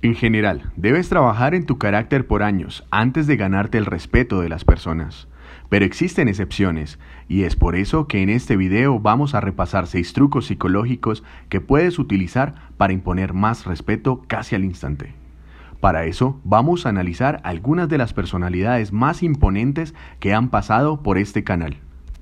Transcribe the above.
En general, debes trabajar en tu carácter por años antes de ganarte el respeto de las personas. Pero existen excepciones, y es por eso que en este video vamos a repasar seis trucos psicológicos que puedes utilizar para imponer más respeto casi al instante. Para eso, vamos a analizar algunas de las personalidades más imponentes que han pasado por este canal.